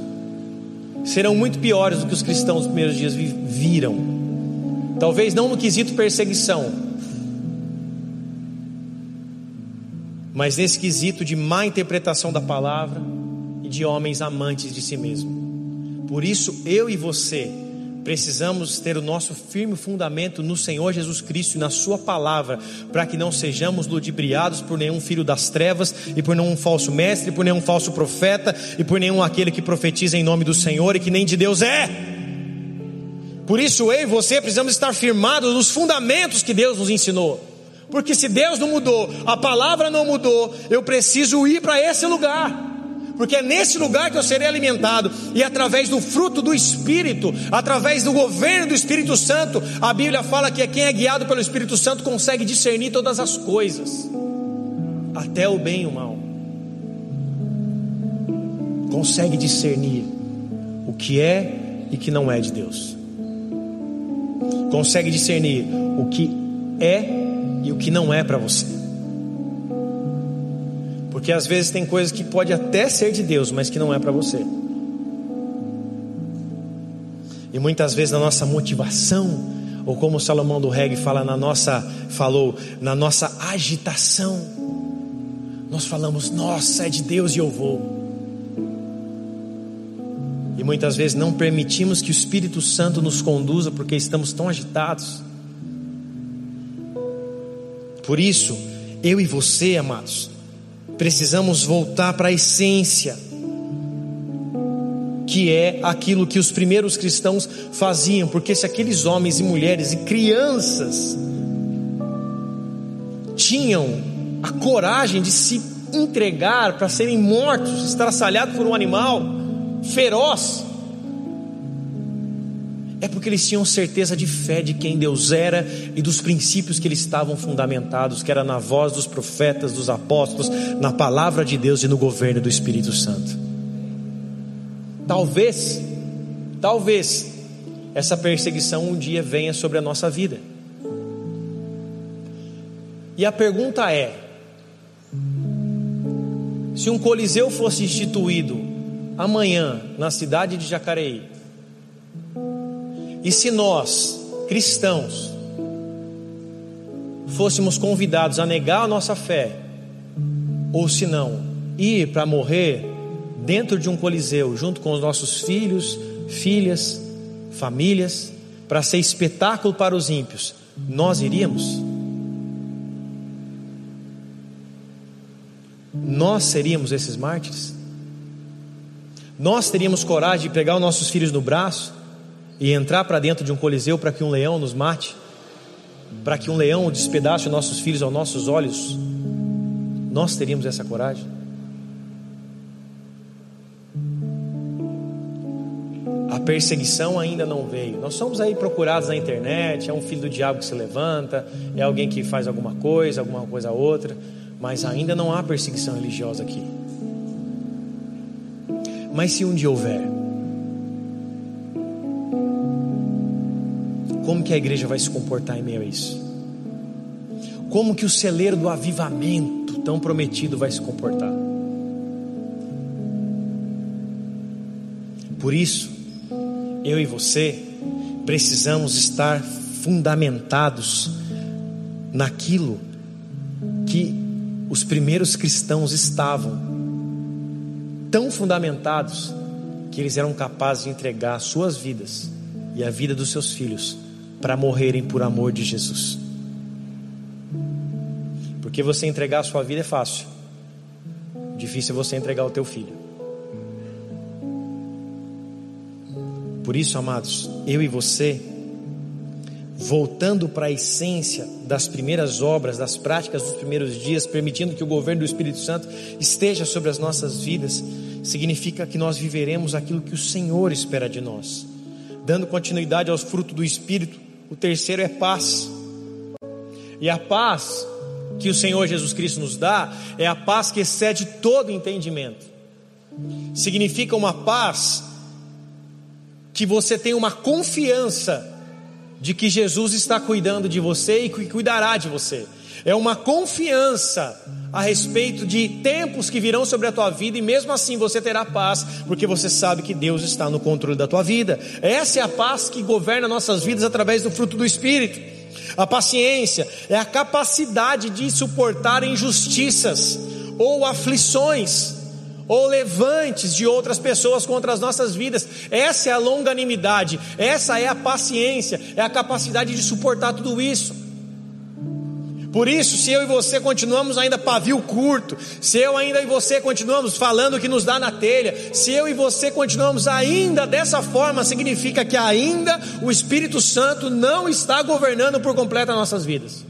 serão muito piores do que os cristãos dos primeiros dias viram. Talvez não no quesito perseguição, mas nesse quesito de má interpretação da palavra e de homens amantes de si mesmo. Por isso, eu e você precisamos ter o nosso firme fundamento no Senhor Jesus Cristo e na Sua palavra, para que não sejamos ludibriados por nenhum filho das trevas, e por nenhum falso mestre, por nenhum falso profeta, e por nenhum aquele que profetiza em nome do Senhor e que nem de Deus é. Por isso eu e você precisamos estar firmados nos fundamentos que Deus nos ensinou. Porque se Deus não mudou, a palavra não mudou, eu preciso ir para esse lugar porque é nesse lugar que eu serei alimentado, e através do fruto do Espírito, através do governo do Espírito Santo, a Bíblia fala que é quem é guiado pelo Espírito Santo consegue discernir todas as coisas, até o bem e o mal, consegue discernir. o que é e que não é de Deus. Consegue discernir o que é e o que não é para você. Porque às vezes tem coisas que pode até ser de Deus, mas que não é para você. E muitas vezes na nossa motivação, ou como Salomão do Reggae fala na nossa falou, na nossa agitação, nós falamos: "Nossa, é de Deus e eu vou". E muitas vezes não permitimos que o Espírito Santo nos conduza porque estamos tão agitados. Por isso, eu e você, amados, precisamos voltar para a essência que é aquilo que os primeiros cristãos faziam, porque se aqueles homens e mulheres e crianças tinham a coragem de se entregar para serem mortos, estraçalhados por um animal feroz, é porque eles tinham certeza de fé de quem Deus era e dos princípios que eles estavam fundamentados, que era na voz dos profetas, dos apóstolos, na palavra de Deus e no governo do Espírito Santo. Talvez, talvez, essa perseguição um dia venha sobre a nossa vida. E a pergunta é: se um coliseu fosse instituído amanhã na cidade de Jacareí, e se nós, cristãos, fôssemos convidados a negar a nossa fé, ou se não, ir para morrer dentro de um coliseu, junto com os nossos filhos, filhas, famílias, para ser espetáculo para os ímpios, nós iríamos? Nós seríamos esses mártires? Nós teríamos coragem de pegar os nossos filhos no braço e entrar para dentro de um coliseu para que um leão nos mate? Para que um leão despedace os nossos filhos aos nossos olhos? Nós teríamos essa coragem? a perseguição ainda não veio. Nós somos aí procurados na internet, é um filho do diabo que se levanta, é alguém que faz alguma coisa, alguma coisa outra, mas ainda não há perseguição religiosa aqui. Mas se um dia houver, como que a igreja vai se comportar em meio a isso? Como que o celeiro do avivamento tão prometido vai se comportar? Por isso, eu e você precisamos estar fundamentados naquilo que os primeiros cristãos estavam, tão fundamentados que eles eram capazes de entregar suas vidas e a vida dos seus filhos para morrerem por amor de Jesus. Porque você entregar a sua vida é fácil, difícil é você entregar o teu filho. Por isso, amados, eu e você, voltando para a essência das primeiras obras, das práticas dos primeiros dias, permitindo que o governo do Espírito Santo esteja sobre as nossas vidas, significa que nós viveremos aquilo que o Senhor espera de nós, dando continuidade aos frutos do Espírito. O terceiro é paz, e a paz que o Senhor Jesus Cristo nos dá é a paz que excede todo entendimento. Significa uma paz que você tenha uma confiança de que Jesus está cuidando de você e que cuidará de você. É uma confiança a respeito de tempos que virão sobre a tua vida e mesmo assim você terá paz, porque você sabe que Deus está no controle da tua vida. Essa é a paz que governa nossas vidas através do fruto do Espírito. A paciência é a capacidade de suportar injustiças ou aflições ou levantes de outras pessoas contra as nossas vidas. Essa é a longanimidade, essa é a paciência, é a capacidade de suportar tudo isso. Por isso, se eu e você continuamos ainda pavio curto, se eu ainda e você continuamos falando o que nos dá na telha, se eu e você continuamos ainda dessa forma, significa que ainda o Espírito Santo não está governando por completo as nossas vidas.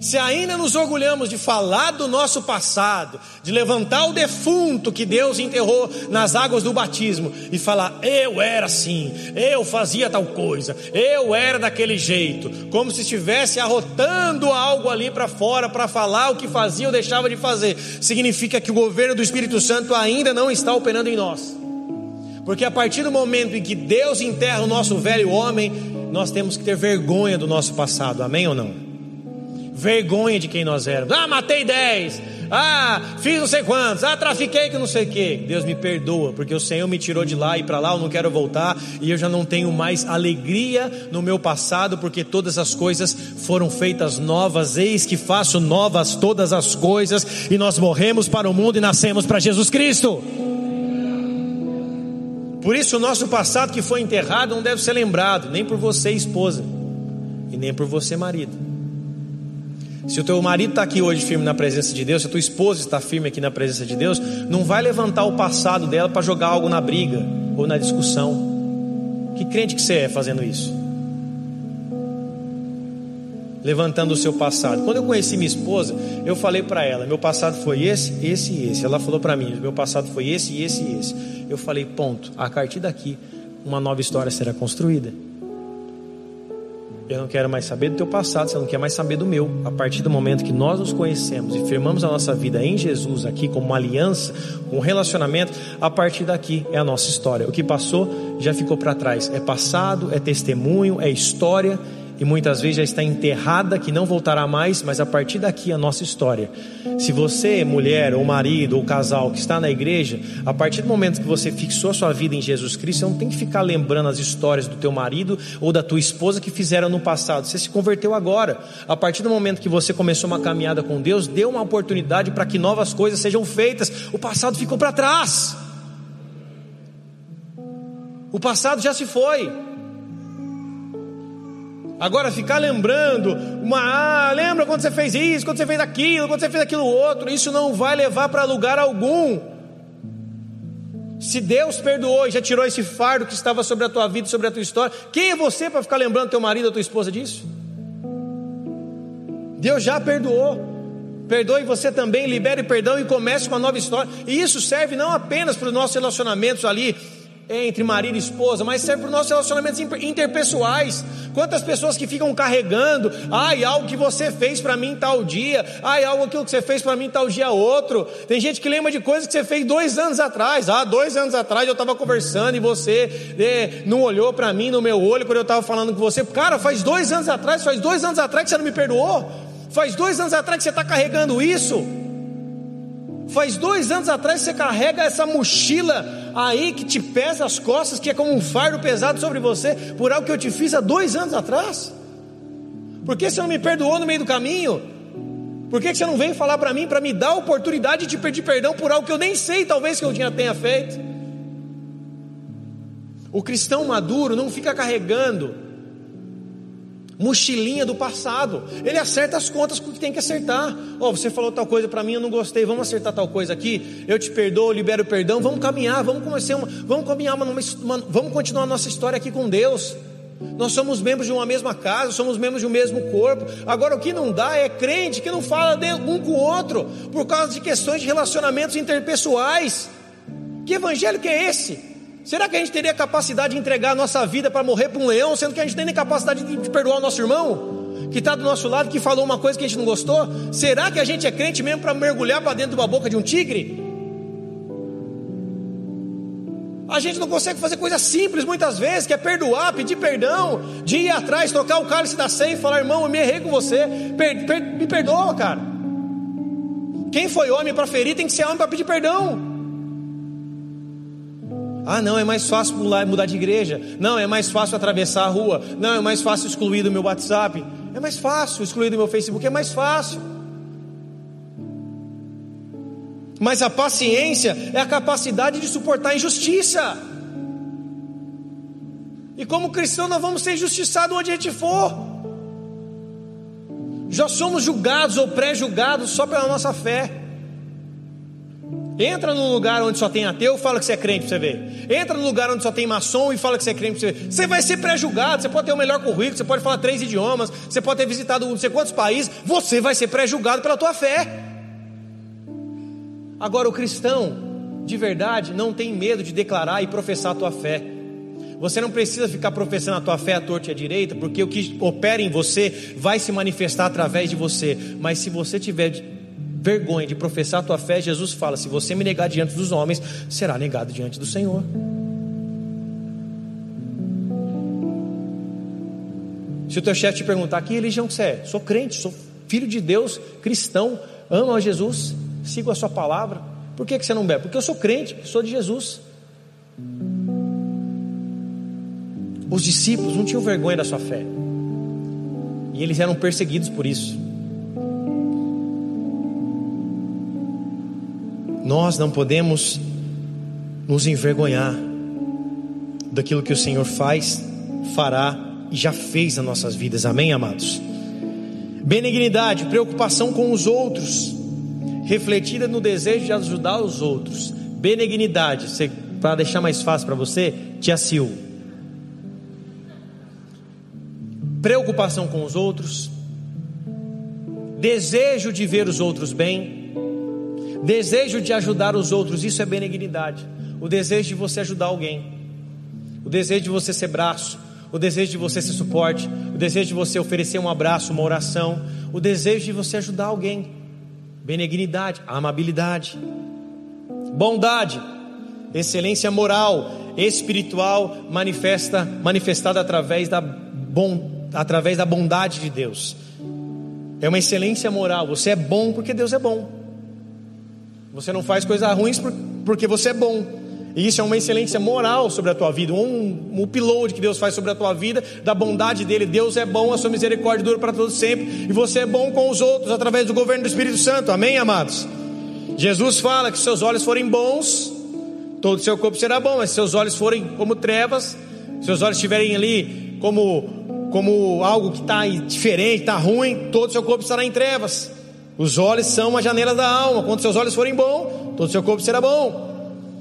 Se ainda nos orgulhamos de falar do nosso passado, de levantar o defunto que Deus enterrou nas águas do batismo e falar, eu era assim, eu fazia tal coisa, eu era daquele jeito, como se estivesse arrotando algo ali para fora para falar o que fazia ou deixava de fazer, significa que o governo do Espírito Santo ainda não está operando em nós. Porque a partir do momento em que Deus enterra o nosso velho homem, nós temos que ter vergonha do nosso passado, amém ou não? Vergonha de quem nós éramos. Ah, matei dez. Ah, fiz não sei quantos. Ah, trafiquei que não sei o que. Deus me perdoa, porque o Senhor me tirou de lá e para lá eu não quero voltar e eu já não tenho mais alegria no meu passado, porque todas as coisas foram feitas novas. Eis que faço novas todas as coisas e nós morremos para o mundo e nascemos para Jesus Cristo. Por isso, o nosso passado que foi enterrado não deve ser lembrado, nem por você, esposa, e nem por você, marido. Se o teu marido está aqui hoje firme na presença de Deus, se a tua esposa está firme aqui na presença de Deus, não vai levantar o passado dela para jogar algo na briga ou na discussão. Que crente que você é fazendo isso? Levantando o seu passado. Quando eu conheci minha esposa, eu falei para ela: meu passado foi esse, esse e esse. Ela falou para mim: meu passado foi esse, esse e esse eu falei: ponto, a partir daqui, uma nova história será construída. Eu não quero mais saber do teu passado, você não quer mais saber do meu. A partir do momento que nós nos conhecemos e firmamos a nossa vida em Jesus aqui como uma aliança, um relacionamento, a partir daqui é a nossa história. O que passou já ficou para trás. É passado, é testemunho, é história e muitas vezes já está enterrada, que não voltará mais, mas a partir daqui a nossa história. Se você, mulher, ou marido, ou casal que está na igreja, a partir do momento que você fixou a sua vida em Jesus Cristo, você não tem que ficar lembrando as histórias do teu marido ou da tua esposa que fizeram no passado. Você se converteu agora. A partir do momento que você começou uma caminhada com Deus, deu uma oportunidade para que novas coisas sejam feitas. O passado ficou para trás. O passado já se foi. Agora ficar lembrando, uma, ah, lembra quando você fez isso, quando você fez aquilo, quando você fez aquilo outro, isso não vai levar para lugar algum. Se Deus perdoou e já tirou esse fardo que estava sobre a tua vida, sobre a tua história, quem é você para ficar lembrando teu marido ou tua esposa disso? Deus já perdoou. Perdoe você também, libere perdão e comece uma nova história. E isso serve não apenas para os nossos relacionamentos ali entre marido e esposa, mas serve para os nossos relacionamentos interpessoais. Quantas pessoas que ficam carregando, ai, algo que você fez para mim tal dia, ai, algo aquilo que você fez para mim tal dia outro. Tem gente que lembra de coisas que você fez dois anos atrás. Ah, dois anos atrás eu estava conversando e você é, não olhou para mim no meu olho quando eu estava falando com você. Cara, faz dois anos atrás, faz dois anos atrás que você não me perdoou. Faz dois anos atrás que você está carregando isso. Faz dois anos atrás você carrega essa mochila aí que te pesa as costas, que é como um fardo pesado sobre você, por algo que eu te fiz há dois anos atrás. Por que você não me perdoou no meio do caminho? Por que você não vem falar para mim, para me dar a oportunidade de pedir perdão por algo que eu nem sei, talvez que eu já tenha feito? O cristão maduro não fica carregando mochilinha do passado. Ele acerta as contas com o que tem que acertar. Ó, oh, você falou tal coisa para mim, eu não gostei. Vamos acertar tal coisa aqui. Eu te perdoo, libero o perdão. Vamos caminhar, vamos começar uma, vamos caminhar uma, uma, vamos continuar a nossa história aqui com Deus. Nós somos membros de uma mesma casa, somos membros de um mesmo corpo. Agora, o que não dá é crente que não fala um com o outro por causa de questões de relacionamentos interpessoais. Que evangelho que é esse? Será que a gente teria capacidade de entregar a nossa vida para morrer para um leão, sendo que a gente nem tem capacidade de perdoar o nosso irmão? Que está do nosso lado, que falou uma coisa que a gente não gostou? Será que a gente é crente mesmo para mergulhar para dentro de uma boca de um tigre? A gente não consegue fazer coisa simples muitas vezes, que é perdoar, pedir perdão, de ir atrás, tocar o cálice da ceia e falar, irmão, eu me errei com você, per, per, me perdoa, cara. Quem foi homem para ferir tem que ser homem para pedir perdão. Ah, não, é mais fácil mudar de igreja. Não, é mais fácil atravessar a rua. Não, é mais fácil excluir do meu WhatsApp. É mais fácil excluir do meu Facebook, é mais fácil. Mas a paciência é a capacidade de suportar a injustiça. E como cristão, nós vamos ser injustiçados onde a gente for. Já somos julgados ou pré-julgados só pela nossa fé. Entra num lugar onde só tem ateu e fala que você é crente para você ver. Entra num lugar onde só tem maçom e fala que você é crente para você ver. Você vai ser pré-julgado, você pode ter o melhor currículo, você pode falar três idiomas, você pode ter visitado não sei quantos países, você vai ser pré-julgado pela tua fé. Agora o cristão, de verdade, não tem medo de declarar e professar a tua fé. Você não precisa ficar professando a tua fé à torta e à direita, porque o que opera em você vai se manifestar através de você. Mas se você tiver vergonha de professar a tua fé, Jesus fala: se você me negar diante dos homens, será negado diante do Senhor. Se o teu chefe te perguntar que religião você é, sou crente, sou filho de Deus, cristão, amo a Jesus, sigo a sua palavra. Por que, que você não bebe? Porque eu sou crente, sou de Jesus. Os discípulos não tinham vergonha da sua fé. E eles eram perseguidos por isso. Nós não podemos nos envergonhar daquilo que o Senhor faz, fará e já fez nas nossas vidas. Amém, amados? Benignidade, preocupação com os outros, refletida no desejo de ajudar os outros. Benignidade, para deixar mais fácil para você, Tia Sil. Preocupação com os outros, desejo de ver os outros bem, desejo de ajudar os outros, isso é benignidade. O desejo de você ajudar alguém, o desejo de você ser braço, o desejo de você ser suporte, o desejo de você oferecer um abraço, uma oração, o desejo de você ajudar alguém, benignidade, amabilidade, bondade, excelência moral, espiritual, manifesta, manifestada através da, bom, através da bondade de Deus. É uma excelência moral. Você é bom porque Deus é bom. Você não faz coisas ruins porque você é bom. E isso é uma excelência moral sobre a tua vida, um, upload que Deus faz sobre a tua vida, da bondade dele. Deus é bom, a sua misericórdia dura para todos sempre, e você é bom com os outros através do governo do Espírito Santo. Amém, amados? Jesus fala que se seus olhos forem bons, todo o seu corpo será bom, mas se seus olhos forem como trevas, se seus olhos estiverem ali como, como algo que está diferente, está ruim, todo o seu corpo estará em trevas. Os olhos são uma janela da alma. Quando seus olhos forem bons, todo seu corpo será bom.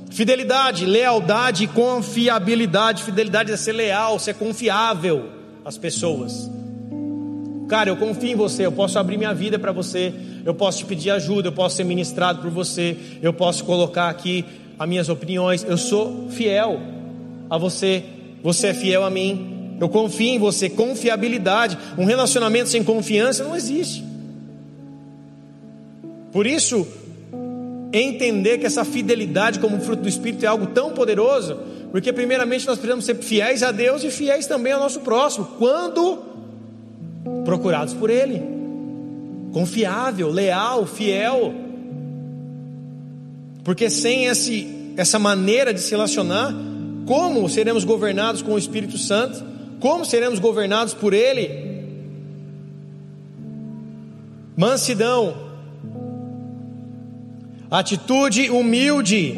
Fidelidade, lealdade e confiabilidade. Fidelidade é ser leal, ser confiável às pessoas. Cara, eu confio em você, eu posso abrir minha vida para você, eu posso te pedir ajuda, eu posso ser ministrado por você, eu posso colocar aqui as minhas opiniões. Eu sou fiel a você, você é fiel a mim. Eu confio em você, confiabilidade. Um relacionamento sem confiança não existe. Por isso, entender que essa fidelidade como fruto do Espírito é algo tão poderoso, porque primeiramente nós precisamos ser fiéis a Deus e fiéis também ao nosso próximo, quando procurados por Ele, confiável, leal, fiel, porque sem esse, essa maneira de se relacionar, como seremos governados com o Espírito Santo? Como seremos governados por Ele? Mansidão, Atitude humilde,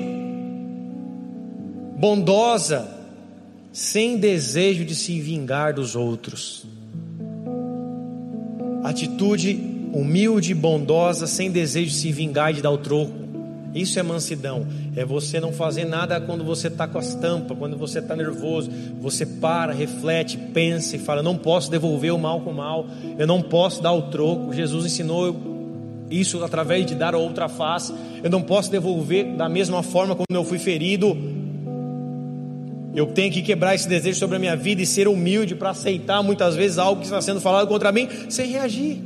bondosa, sem desejo de se vingar dos outros. Atitude humilde, bondosa, sem desejo de se vingar e de dar o troco. Isso é mansidão. É você não fazer nada quando você está com as tampas, quando você está nervoso. Você para, reflete, pensa e fala: Não posso devolver o mal com o mal. Eu não posso dar o troco. Jesus ensinou isso através de dar a outra face. Eu não posso devolver da mesma forma como eu fui ferido. Eu tenho que quebrar esse desejo sobre a minha vida e ser humilde para aceitar muitas vezes algo que está sendo falado contra mim sem reagir.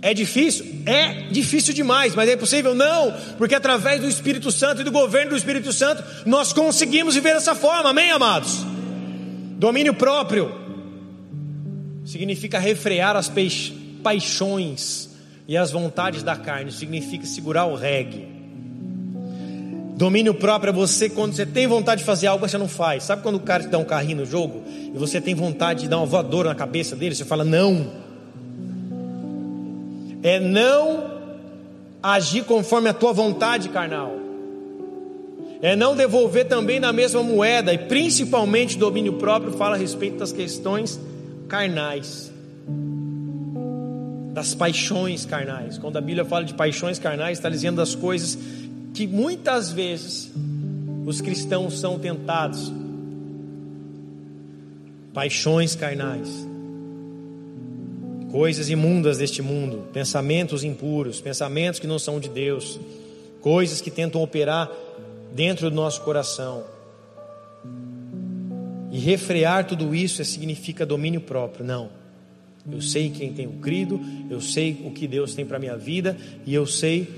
É difícil? É difícil demais, mas é possível? Não, porque através do Espírito Santo e do governo do Espírito Santo nós conseguimos viver dessa forma, amém, amados? Domínio próprio significa refrear as paixões e as vontades da carne, significa segurar o reggae. Domínio próprio é você quando você tem vontade de fazer algo, você não faz. Sabe quando o cara te dá um carrinho no jogo e você tem vontade de dar uma voadora na cabeça dele, você fala não. É não agir conforme a tua vontade carnal. É não devolver também na mesma moeda e principalmente domínio próprio fala a respeito das questões carnais das paixões carnais. Quando a Bíblia fala de paixões carnais, está dizendo das coisas que muitas vezes os cristãos são tentados. Paixões carnais, coisas imundas deste mundo, pensamentos impuros, pensamentos que não são de Deus, coisas que tentam operar dentro do nosso coração. E refrear tudo isso significa domínio próprio, não. Eu sei quem tenho crido, eu sei o que Deus tem para minha vida e eu sei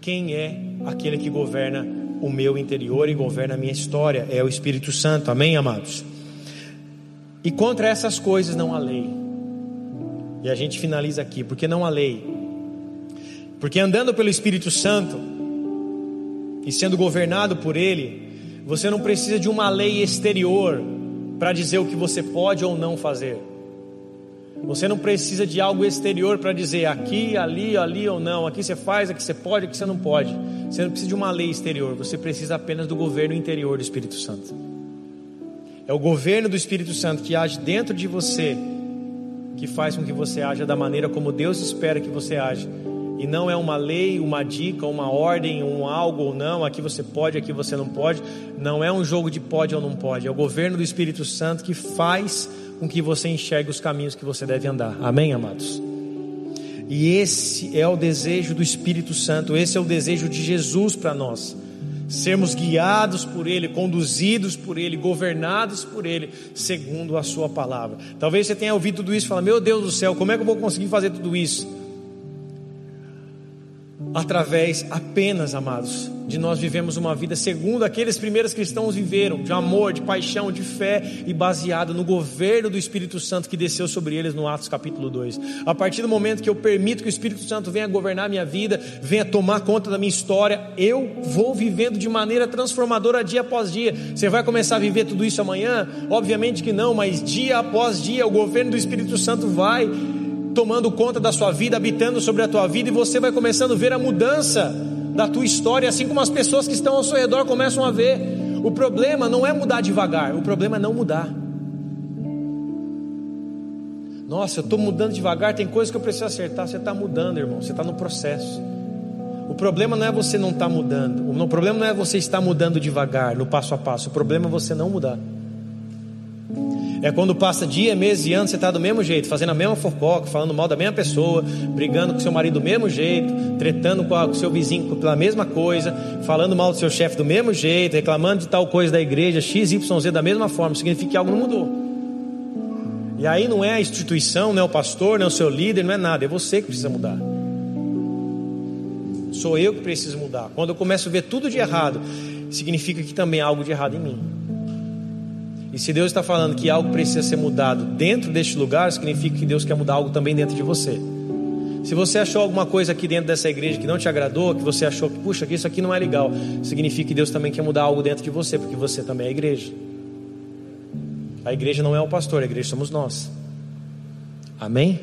quem é aquele que governa o meu interior e governa a minha história, é o Espírito Santo. Amém, amados. E contra essas coisas não há lei. E a gente finaliza aqui, porque não há lei. Porque andando pelo Espírito Santo e sendo governado por Ele, você não precisa de uma lei exterior para dizer o que você pode ou não fazer. Você não precisa de algo exterior para dizer aqui, ali, ali ou não. Aqui você faz, aqui você pode, aqui você não pode. Você não precisa de uma lei exterior. Você precisa apenas do governo interior do Espírito Santo. É o governo do Espírito Santo que age dentro de você que faz com que você haja da maneira como Deus espera que você age. E não é uma lei, uma dica, uma ordem, um algo ou não, aqui você pode, aqui você não pode. Não é um jogo de pode ou não pode. É o governo do Espírito Santo que faz com que você enxergue os caminhos que você deve andar. Amém, amados? E esse é o desejo do Espírito Santo, esse é o desejo de Jesus para nós. Sermos guiados por Ele, conduzidos por Ele, governados por Ele, segundo a Sua palavra. Talvez você tenha ouvido tudo isso e fala: Meu Deus do céu, como é que eu vou conseguir fazer tudo isso? Através apenas, amados, de nós vivemos uma vida segundo aqueles primeiros cristãos viveram, de amor, de paixão, de fé e baseado no governo do Espírito Santo que desceu sobre eles no Atos capítulo 2. A partir do momento que eu permito que o Espírito Santo venha governar minha vida, venha tomar conta da minha história, eu vou vivendo de maneira transformadora dia após dia. Você vai começar a viver tudo isso amanhã? Obviamente que não, mas dia após dia o governo do Espírito Santo vai tomando conta da sua vida, habitando sobre a tua vida, e você vai começando a ver a mudança da tua história, assim como as pessoas que estão ao seu redor começam a ver. O problema não é mudar devagar, o problema é não mudar. Nossa, eu estou mudando devagar, tem coisas que eu preciso acertar. Você está mudando, irmão, você está no processo. O problema não é você não estar tá mudando, o problema não é você estar mudando devagar, no passo a passo, o problema é você não mudar. É quando passa dia, mês e anos, você está do mesmo jeito, fazendo a mesma fofoca, falando mal da mesma pessoa, brigando com seu marido do mesmo jeito, tretando com, o seu vizinho pela mesma coisa, falando mal do seu chefe do mesmo jeito, reclamando de tal coisa da igreja, X, Y, Z da mesma forma, significa que algo não mudou. E aí não é a instituição, não é o pastor, não é o seu líder, não é nada, é você que precisa mudar. Sou eu que preciso mudar. Quando eu começo a ver tudo de errado, significa que também há algo de errado em mim. E se Deus está falando que algo precisa ser mudado dentro deste lugar, significa que Deus quer mudar algo também dentro de você. Se você achou alguma coisa aqui dentro dessa igreja que não te agradou, que você achou que, puxa, isso aqui não é legal, significa que Deus também quer mudar algo dentro de você, porque você também é a igreja. A igreja não é o pastor, a igreja somos nós. Amém?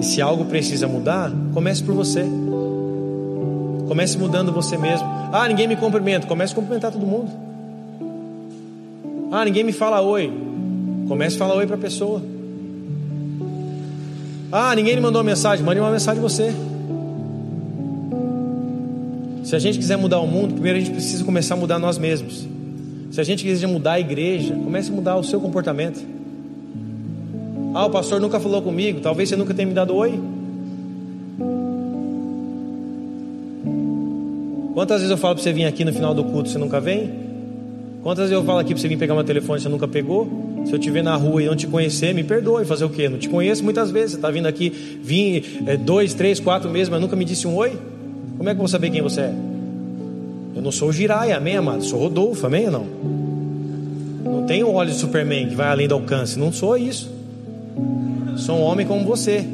E se algo precisa mudar, comece por você. Comece mudando você mesmo. Ah, ninguém me cumprimenta. Comece a cumprimentar todo mundo. Ah, ninguém me fala oi. Comece a falar oi para a pessoa. Ah, ninguém me mandou uma mensagem. Mande uma mensagem você. Se a gente quiser mudar o mundo, primeiro a gente precisa começar a mudar nós mesmos. Se a gente quiser mudar a igreja, comece a mudar o seu comportamento. Ah, o pastor nunca falou comigo. Talvez você nunca tenha me dado oi. Quantas vezes eu falo para você vir aqui no final do culto, você nunca vem? Quantas eu falo aqui para você vir pegar meu telefone e você nunca pegou? Se eu te ver na rua e não te conhecer, me perdoe. Fazer o quê? Não te conheço muitas vezes. Você está vindo aqui, vim é, dois, três, quatro meses, mas nunca me disse um oi? Como é que eu vou saber quem você é? Eu não sou o Jirai, amém, amado? Sou Rodolfo, amém ou não? Não tenho olhos de Superman que vai além do alcance. Não sou isso. Sou um homem como você.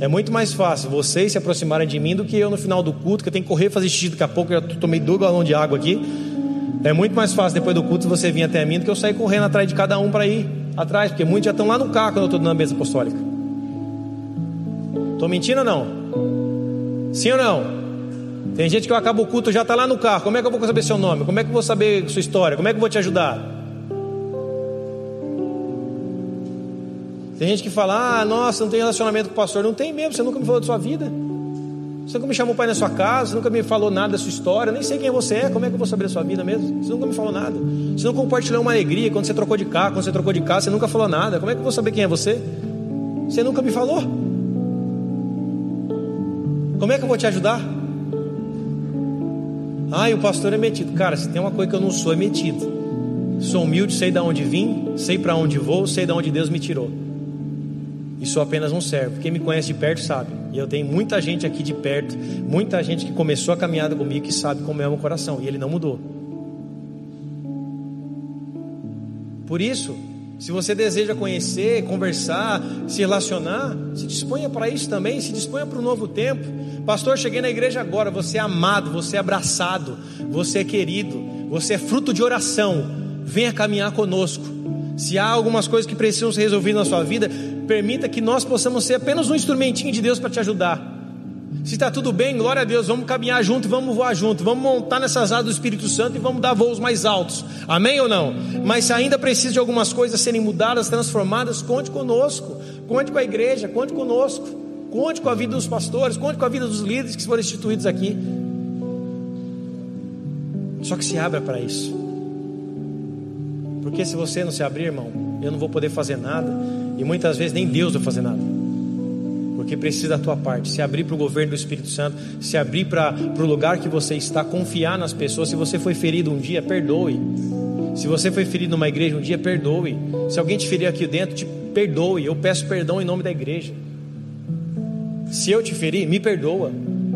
É muito mais fácil vocês se aproximarem de mim do que eu no final do culto, que eu tenho que correr fazer xixi daqui a pouco. Eu já tomei dois galões de água aqui. É muito mais fácil depois do culto você vir até mim do que eu sair correndo atrás de cada um para ir atrás, porque muitos já estão lá no carro quando eu estou na mesa apostólica. Estou mentindo ou não? Sim ou não? Tem gente que eu acabo o culto já está lá no carro. Como é que eu vou saber seu nome? Como é que eu vou saber sua história? Como é que eu vou te ajudar? Tem gente que fala: Ah, nossa, não tem relacionamento com o pastor. Não tem mesmo, você nunca me falou da sua vida. Você nunca me chamou pai na sua casa, você nunca me falou nada da sua história, nem sei quem você é, como é que eu vou saber da sua vida mesmo? Você nunca me falou nada. Você não compartilhou uma alegria quando você trocou de carro, quando você trocou de casa, você nunca falou nada. Como é que eu vou saber quem é você? Você nunca me falou. Como é que eu vou te ajudar? Ah, e o pastor é metido. Cara, se tem uma coisa que eu não sou, é metido. Sou humilde, sei de onde vim, sei para onde vou, sei de onde Deus me tirou e sou apenas um servo. Quem me conhece de perto sabe. E eu tenho muita gente aqui de perto, muita gente que começou a caminhada comigo que sabe como é o meu coração. E ele não mudou. Por isso, se você deseja conhecer, conversar, se relacionar, se disponha para isso também, se disponha para o novo tempo. Pastor, cheguei na igreja agora, você é amado, você é abraçado, você é querido, você é fruto de oração. Venha caminhar conosco. Se há algumas coisas que precisam ser resolvidas na sua vida, permita que nós possamos ser apenas um instrumentinho de Deus para te ajudar. Se está tudo bem, glória a Deus, vamos caminhar junto, vamos voar junto, vamos montar nessas asas do Espírito Santo e vamos dar voos mais altos. Amém ou não? Mas se ainda precisa de algumas coisas serem mudadas, transformadas, conte conosco, conte com a igreja, conte conosco, conte com a vida dos pastores, conte com a vida dos líderes que foram instituídos aqui. Só que se abra para isso. Porque se você não se abrir, irmão, eu não vou poder fazer nada, e muitas vezes nem Deus vai fazer nada porque precisa da tua parte, se abrir para o governo do Espírito Santo, se abrir para o lugar que você está, confiar nas pessoas. Se você foi ferido um dia, perdoe. Se você foi ferido numa igreja um dia, perdoe. Se alguém te feriu aqui dentro, te perdoe. Eu peço perdão em nome da igreja. Se eu te feri, me perdoa.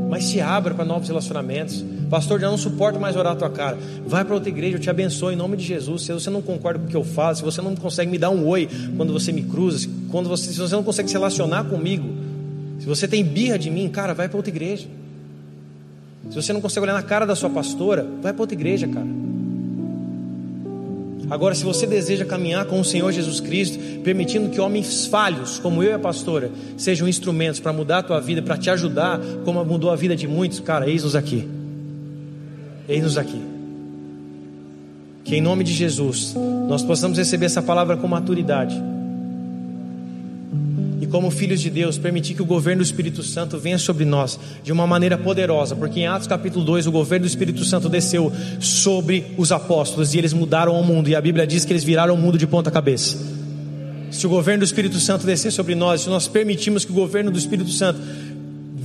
Mas se abra para novos relacionamentos. Pastor, já não suporto mais orar a tua cara. Vai para outra igreja, eu te abençoo em nome de Jesus. Se você não concorda com o que eu falo, se você não consegue me dar um oi quando você me cruza, quando você, se você não consegue se relacionar comigo, se você tem birra de mim, cara, vai para outra igreja. Se você não consegue olhar na cara da sua pastora, vai para outra igreja, cara. Agora, se você deseja caminhar com o Senhor Jesus Cristo, permitindo que homens falhos, como eu e a pastora, sejam instrumentos para mudar a tua vida, para te ajudar, como mudou a vida de muitos, cara, eis-nos aqui. Eis-nos aqui. Que em nome de Jesus, nós possamos receber essa palavra com maturidade e como filhos de Deus, permitir que o governo do Espírito Santo venha sobre nós de uma maneira poderosa, porque em Atos capítulo 2 o governo do Espírito Santo desceu sobre os apóstolos e eles mudaram o mundo, e a Bíblia diz que eles viraram o mundo de ponta cabeça. Se o governo do Espírito Santo descer sobre nós, se nós permitirmos que o governo do Espírito Santo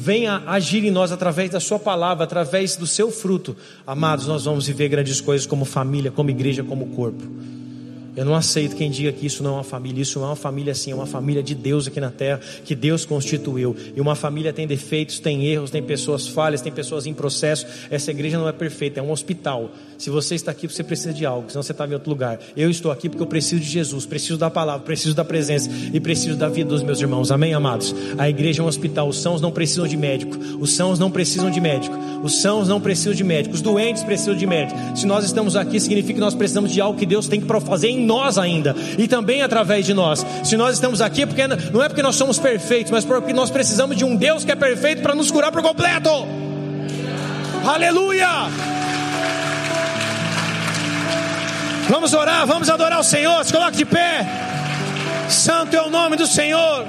venha agir em nós através da Sua palavra, através do seu fruto, amados, nós vamos viver grandes coisas como família, como igreja, como corpo. Eu não aceito quem diga que isso não é uma família. Isso não é uma família assim, é uma família de Deus aqui na terra, que Deus constituiu. E uma família tem defeitos, tem erros, tem pessoas falhas, tem pessoas em processo. Essa igreja não é perfeita, é um hospital. Se você está aqui, você precisa de algo, senão você está em outro lugar. Eu estou aqui porque eu preciso de Jesus, preciso da palavra, preciso da presença e preciso da vida dos meus irmãos. Amém, amados? A igreja é um hospital. Os sãos não precisam de médico. Os sãos não precisam de médico. Os sãos não precisam de médico. Os doentes precisam de médico. Se nós estamos aqui, significa que nós precisamos de algo que Deus tem que fazer em nós ainda e também através de nós. Se nós estamos aqui, porque não é porque nós somos perfeitos, mas porque nós precisamos de um Deus que é perfeito para nos curar por completo. Aleluia! Vamos orar, vamos adorar o Senhor. Se coloque de pé. Santo é o nome do Senhor.